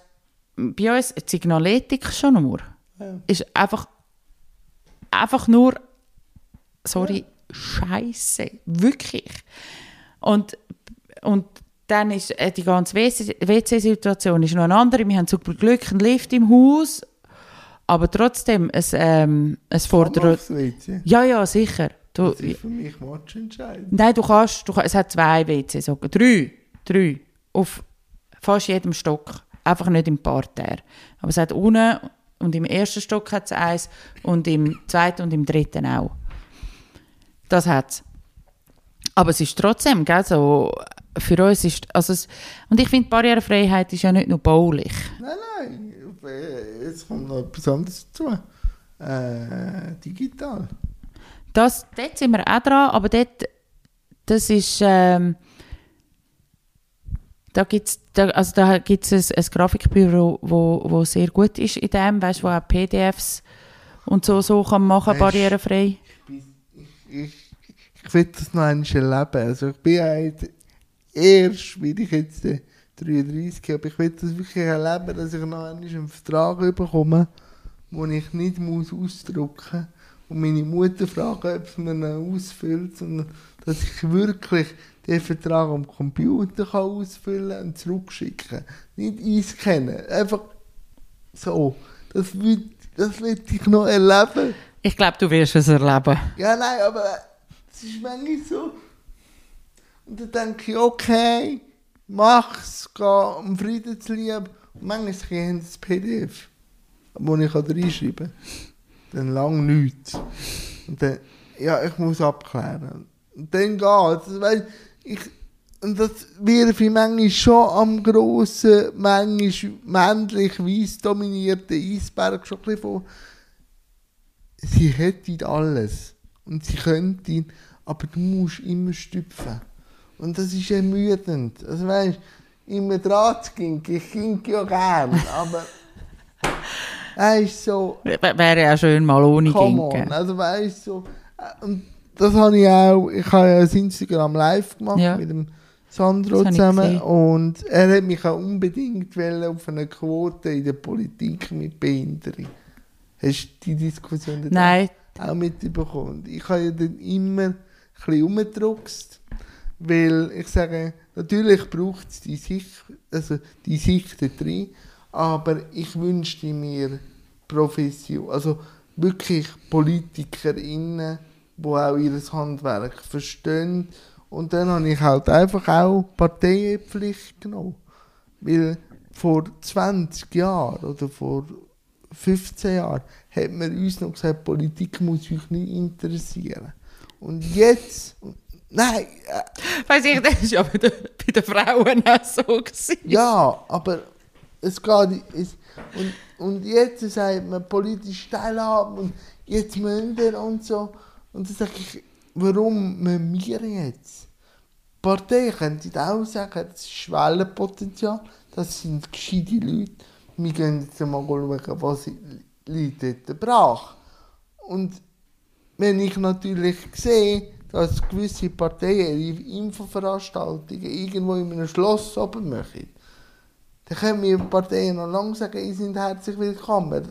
bei uns die Signaletik schon nur Ja. ist einfach einfach nur sorry Scheiße wirklich und und dann ist äh, die ganze WC-Situation ist noch eine andere. Wir haben zum Glück einen Lift im Haus, aber trotzdem, es, ähm, es fordert... Ja, ja, sicher. Du, Das ist für mich matchentscheidend. Nein, du kannst, du, kann- es hat zwei WC sogar, drei, drei, auf fast jedem Stock, einfach nicht im Parterre. Aber es hat unten und im ersten Stock hat es eins und im zweiten und im dritten auch. Das hat es. Aber es ist trotzdem, gell, so, für uns ist, also es, und ich finde, Barrierefreiheit ist ja nicht nur baulich. Nein, nein. äh, Jetzt kommt noch etwas anderes dazu. Äh, digital. Das, dort sind wir auch dran, aber dort, das ist, ähm, da gibt's, da, also da gibt's ein, ein Grafikbüro, wo, wo sehr gut ist in dem, weißt, wo auch PDFs und so, so kann machen, barrierefrei. Ich, will das noch einmal erleben. Also ich bin jetzt erst, wie ich jetzt äh, 33 aber ich will das wirklich erleben, dass ich noch einmal einen Vertrag bekomme, den ich nicht muss ausdrucken muss. Und meine Mutter fragt, ob sie mir ihn ausfüllt, sondern dass ich wirklich den Vertrag am Computer kann ausfüllen und zurückschicken Nicht einscannen, einfach so. Das will, das will ich noch erleben. Ich glaube, du wirst es erleben. Ja, nein, aber es ist manchmal so. Und dann denke ich, okay, mach's, geh am Friedenslieb. Und manchmal haben sie das PDF, wo ich reinschreiben kann. Dann lang nichts. Und dann, ja, ich muss abklären. Und dann geht's. Weißt, ich, und das wirf ich manchmal schon am grossen, manchmal männlich weiß dominierten Eisberg schon ein bisschen vor sie hätten alles und sie könnten, aber du musst immer stüpfen. Und das ist ermüdend. Also weißt, immer dran zu gehen, ich ging ja gern, aber er ist so, Wäre ja schön mal ohne Ginken. also weißt so, äh, und das habe ich auch, ich habe ja das Instagram live gemacht Ja. mit dem Sandro zusammen und er hat mich auch unbedingt auf eine Quote in der Politik mit Behinderung. Hast du die Diskussion dort Nein, auch mitbekommen. Ich habe ja dann immer ein bisschen weil ich sage, natürlich braucht es die Sicht, also die Sicht da drin, aber ich wünschte mir Profession, also wirklich PolitikerInnen, die auch ihr Handwerk verstehen. Und dann habe ich halt einfach auch Parteienpflicht genommen. Weil vor 20 Jahren oder vor 15 Jahren hat man uns noch gesagt, Politik muss euch nicht interessieren. Und jetzt, nein, äh, weiß ich, das ist ja bei den, bei den Frauen auch so gewesen. ja, aber es geht, es, und, und jetzt sagt man politisch teilhaben und jetzt müssen wir und so. Und dann sage ich, warum müssen wir jetzt? Die Partei könnte auch sagen, das ist Schwellenpotenzial, das sind gescheite Leute. Wir gehen jetzt mal schauen, was liegt dort brach. Und wenn ich natürlich sehe, dass gewisse Parteien ihre Infoveranstaltungen irgendwo in einem Schloss oben machen, dann können wir Parteien noch lange sagen, ihr seid herzlich willkommen.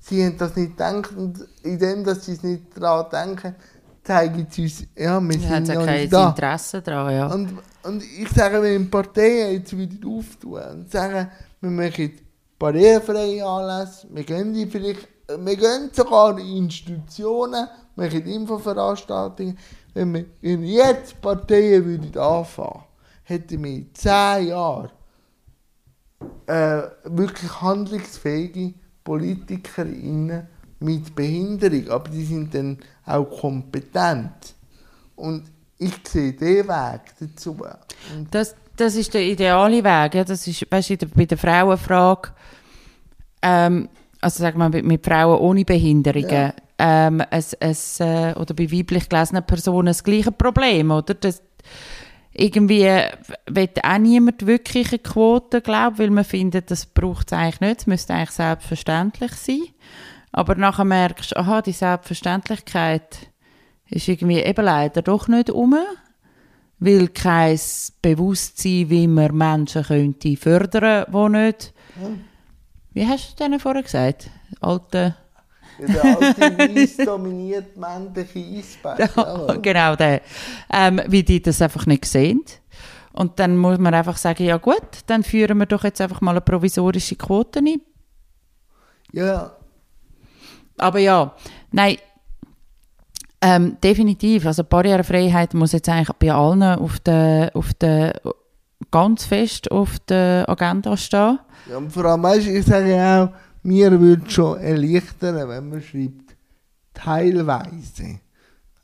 Sie haben das nicht gedacht und indem dass sie es nicht daran denken, zeigen sie uns, ja, wir sind ja kein da. Interesse daran, ja. Und, und ich sage, wenn Parteien jetzt wieder auftun und sagen, wir machen barrierefreie Anlässe, wir gehen die vielleicht, wir gehen sogar in Institutionen, machen Infoveranstaltungen. Wenn wir wenn jetzt Parteien würden anfangen, hätten wir in zehn Jahren äh, wirklich handlungsfähige PolitikerInnen mit Behinderung, aber die sind dann auch kompetent. Und ich sehe den Weg dazu. Das, das ist der ideale Weg. Ja. Das ist, weißt du, bei der Frauenfrage, ähm, also sagen wir mit, mit Frauen ohne Behinderungen, Ja. ähm, es, es, äh, oder bei weiblich gelesenen Personen das gleiche Problem, oder? Das, irgendwie will auch niemand wirklich eine Quote, glaube weil man findet, das braucht es eigentlich nicht, es müsste eigentlich selbstverständlich sein. Aber nachher merkst du, aha, die Selbstverständlichkeit ist irgendwie eben leider doch nicht um, weil kein Bewusstsein, wie man Menschen könnte fördern, wo nicht, wie hast du denn vorher gesagt, alte Der alte, weiss dominiert männliche Eisberg. Ja, genau der. Ähm, wie die das einfach nicht sehen. Und dann muss man einfach sagen, ja gut, dann führen wir doch jetzt einfach mal eine provisorische Quote ein. ja, Aber ja, nein, ähm, definitiv. Also Barrierefreiheit muss jetzt eigentlich bei allen auf der, auf der ganz fest auf der Agenda stehen. Ja, und vor allem, weißt, ich sage auch, mir würde es schon erleichtern, wenn man schreibt, teilweise.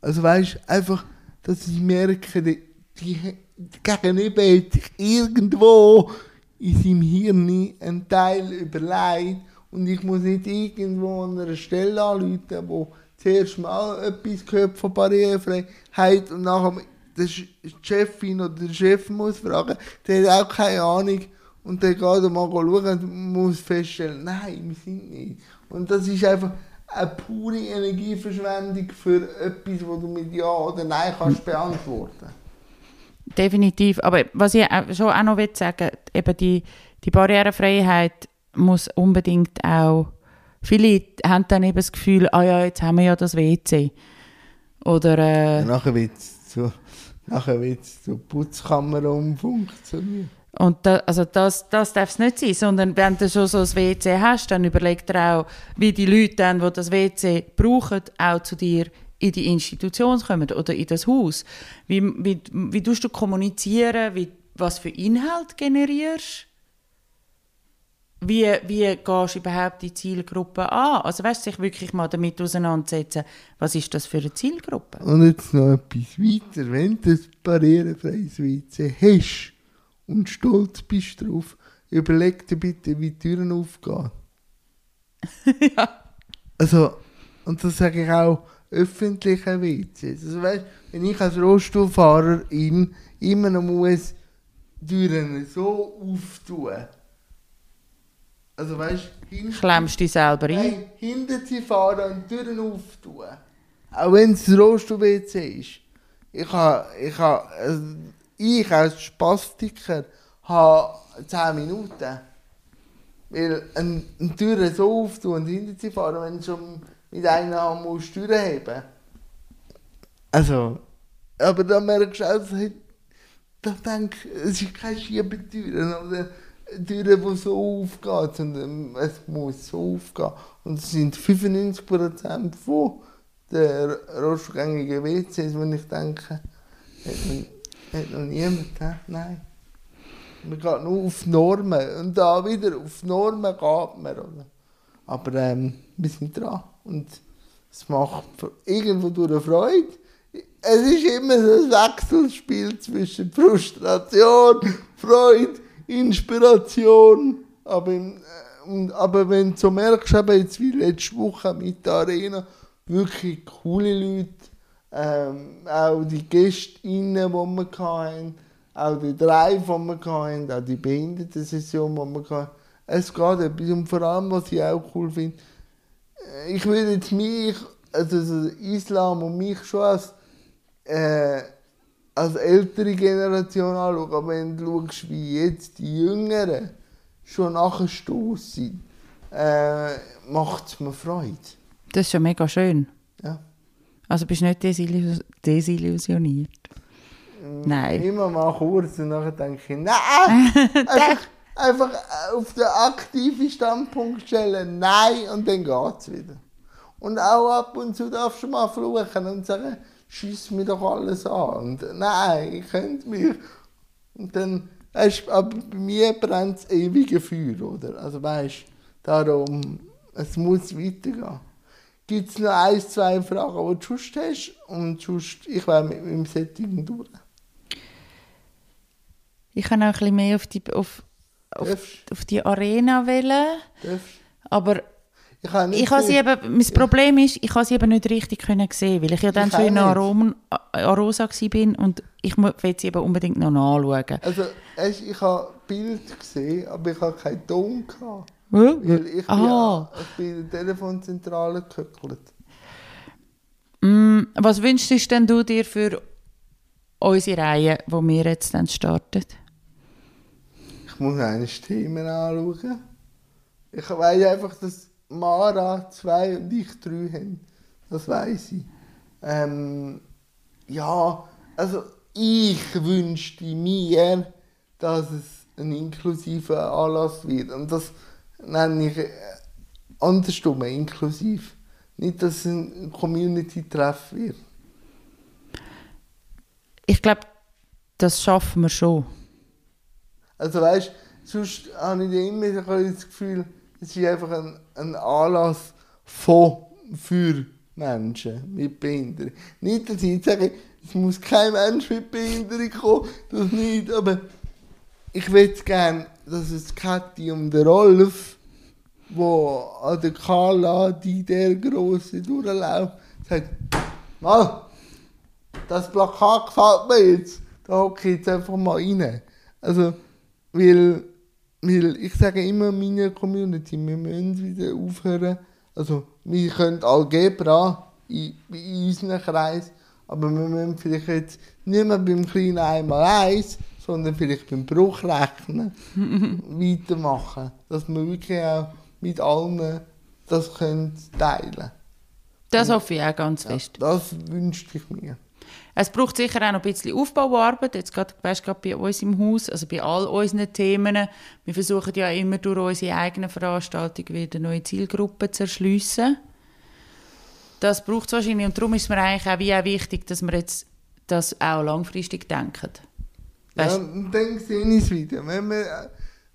Also weißt einfach, dass ich merke, die, die, die Gegenüber hat sich irgendwo in seinem Hirn einen Teil überlegt und ich muss nicht irgendwo an einer Stelle anrufen, wo zuerst mal etwas gehört von Barrierefreiheit und nachher der Chefin oder der Chef muss fragen, der hat auch keine Ahnung und der geht mal schauen und muss feststellen, nein, wir sind nicht. Und das ist einfach eine pure Energieverschwendung für etwas, wo du mit Ja oder Nein kannst beantworten. Definitiv. Aber was ich schon auch noch will sagen eben die, die Barrierefreiheit muss unbedingt auch. Viele haben dann eben das Gefühl, ah ja, jetzt haben wir ja das WC. Oder äh, Nachher wird es zu, nachher wird's zu Putzkammer umfunktionieren. Und da, also das, das darf es nicht sein, sondern wenn du schon so ein WC hast, dann überleg dir auch, wie die Leute dann, die das WC brauchen, auch zu dir in die Institution kommen oder in das Haus. Wie, wie, wie tust du kommunizieren, wie, was für Inhalt generierst? Wie, wie gehst du überhaupt die Zielgruppe an? Also weißt du, sich wirklich mal damit auseinandersetzen, was ist das für eine Zielgruppe? Und jetzt noch etwas weiter. Wenn du ein barrierefreies WC hast und stolz bist drauf, überleg dir bitte, wie die Türen aufgehen. Also, und das sage ich auch öffentliche WCs. Also weißt, wenn ich als Rollstuhlfahrerin immer noch muss Türen so auftun. Also weißt du, Klemmst dich selber ein? Nein, hinter sie fahren und die Türen auftun. Auch wenn es ein Rollstuhl-WC ist. Ich habe, ich habe, also ich als Spastiker habe 10 Minuten. Weil eine, eine Tür so auftun und hinter sie fahren, wenn du schon mit einer Hand musst die Tür heben. Also, aber da merkst du auch, dass ich- da denke es ist keine Schiebetür oder eine Tür, die so aufgeht, sondern es muss so aufgehen. Und es sind 95% von der rostgängigen WCs, wenn ich denke, hat, man, hat noch niemand, nein. Man geht nur auf Normen und da wieder auf Normen geht man. Oder? Aber ähm, wir sind dran und es macht irgendwo durch eine Freude. Es ist immer so ein Wechselspiel zwischen Frustration, Freude, Inspiration. Aber, äh, aber wenn du so merkst, eben jetzt wie letzte Woche mit der Arena, wirklich coole Leute, ähm, auch die Gästinnen, die wir hatten, auch die Drive, die wir hatten, auch die Behindertensession, die wir hatten. Es geht etwas und vor allem, was ich auch cool finde, äh, ich würde jetzt mich, also so Islam und mich schon als, äh, als ältere Generation anschauen, aber wenn du schaust, wie jetzt die Jüngeren schon nachgestoßen sind, äh, macht es mir Freude. Das ist schon mega schön. Ja. Also bist du nicht desillu- desillusioniert? Nein. Immer mal kurz und nachher denke ich, nein! einfach, einfach auf den aktiven Standpunkt stellen, nein, und dann geht es wieder. Und auch ab und zu darfst du mal fluchen und sagen, schieß mir doch alles an. Und nein, ich könnte mich. Und dann, weißt, aber bei mir brennt das ewige Feuer, oder? Also weißt darum, es muss weitergehen. Gibt es noch ein, zwei Fragen, die du sonst hast? Und sonst, ich wäre mit meinem Setting durch. Ich kann auch ein bisschen mehr auf die, auf, auf, auf die Arena wählen, aber Ich habe ich habe sie eben, mein Problem ist, ich habe sie eben nicht richtig können sehen, weil ich ja dann Ich schon in. Arom, Arosa war bin und ich will sie eben unbedingt noch nachschauen. Also, ich habe Bild gesehen, aber ich habe keinen Ton gehabt. Weil ich bin, Ah. ich bin in der Telefonzentrale gehöckelt. Mm, was wünschst denn du dir für unsere Reihe, wo wir jetzt dann starten? Ich muss eine Themen anschauen. Ich weiß einfach, dass Mara zwei und ich drei haben. Das weiß ich. Ähm, ja, also ich wünschte mir, dass es ein inklusiver Anlass wird. Und das nenne ich äh, andersrum, inklusiv. Nicht, dass es ein Community-Treff wird. Ich glaube, das schaffen wir schon. Also weißt du, sonst habe ich immer das Gefühl, es ist einfach ein, ein Anlass von, für Menschen mit Behinderung. Nicht, dass ich sage, es muss kein Mensch mit Behinderung kommen, das nicht, aber ich würde gerne, dass es Kathi und der Rolf, wo an der Kala, die der Grosse durchläuft, sagt, mal, das Plakat gefällt mir jetzt, da hocke ich jetzt einfach mal rein. Also, weil, weil ich sage immer meiner Community, wir müssen wieder aufhören. Also, wir können Algebra in, in unserem Kreis, aber wir müssen vielleicht jetzt nicht mehr beim kleinen einmal eins, sondern vielleicht beim Bruchrechnen weitermachen. Dass wir wirklich auch mit allen das können teilen Das hoffe ich auch ganz fest. Das wünschte ich mir. Es braucht sicher auch noch ein bisschen Aufbauarbeit, jetzt gerade, weißt, gerade bei uns im Haus, also bei all unseren Themen. Wir versuchen ja immer durch unsere eigenen Veranstaltungen wieder neue Zielgruppen zu erschliessen. Das braucht es wahrscheinlich und darum ist mir eigentlich auch, wie auch wichtig, dass wir jetzt das auch langfristig denken. Weißt, Ja, dann sehe ich es wieder. Wenn man,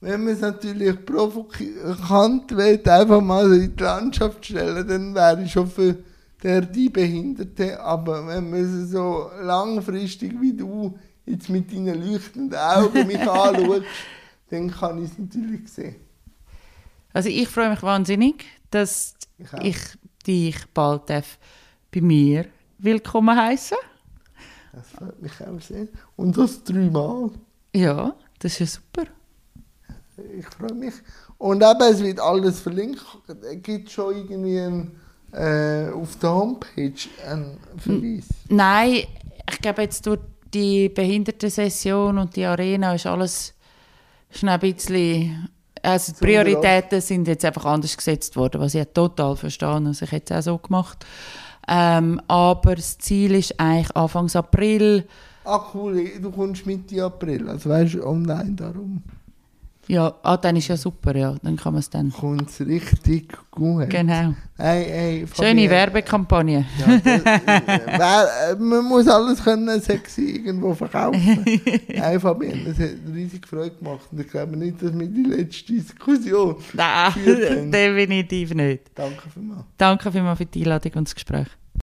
wenn man es natürlich provokant will, einfach mal in die Landschaft stellen, dann wäre ich schon für der die Behinderte. Aber wenn man so langfristig wie du jetzt mit deinen leuchtenden Augen mich anschaut, dann kann ich es natürlich sehen. Also ich freue mich wahnsinnig, dass Ich ich dich bald darf bei mir willkommen heißen. Das freut mich auch sehr. Und das dreimal. Ja, das ist ja super. Ich freue mich. Und eben, es wird alles verlinkt. Es gibt schon irgendwie ein, äh, auf der Homepage einen Verweis. Nein, ich glaube jetzt durch die Behindertensession und die Arena ist alles noch ein bisschen... Also die Prioritäten sind jetzt einfach anders gesetzt worden, was ich total verstehe. Also ich hätte es auch so gemacht. Ähm, aber das Ziel ist eigentlich Anfang April. Ah, cool, du kommst Mitte April. Also weißt du, online darum Ja, ah, dann ist ja super, ja. Dann kann man es dann... kommt es richtig gut. Genau. Hey, hey, Schöne Werbekampagne. Ja, das, äh, wer, äh, man muss alles können sexy irgendwo verkaufen. Nein, Fabienne, das hat riesig Freude gemacht. Und ich glaube nicht, dass wir die letzte Diskussion. Nein, definitiv nicht. Danke vielmals. Danke vielmals für die Einladung und das Gespräch.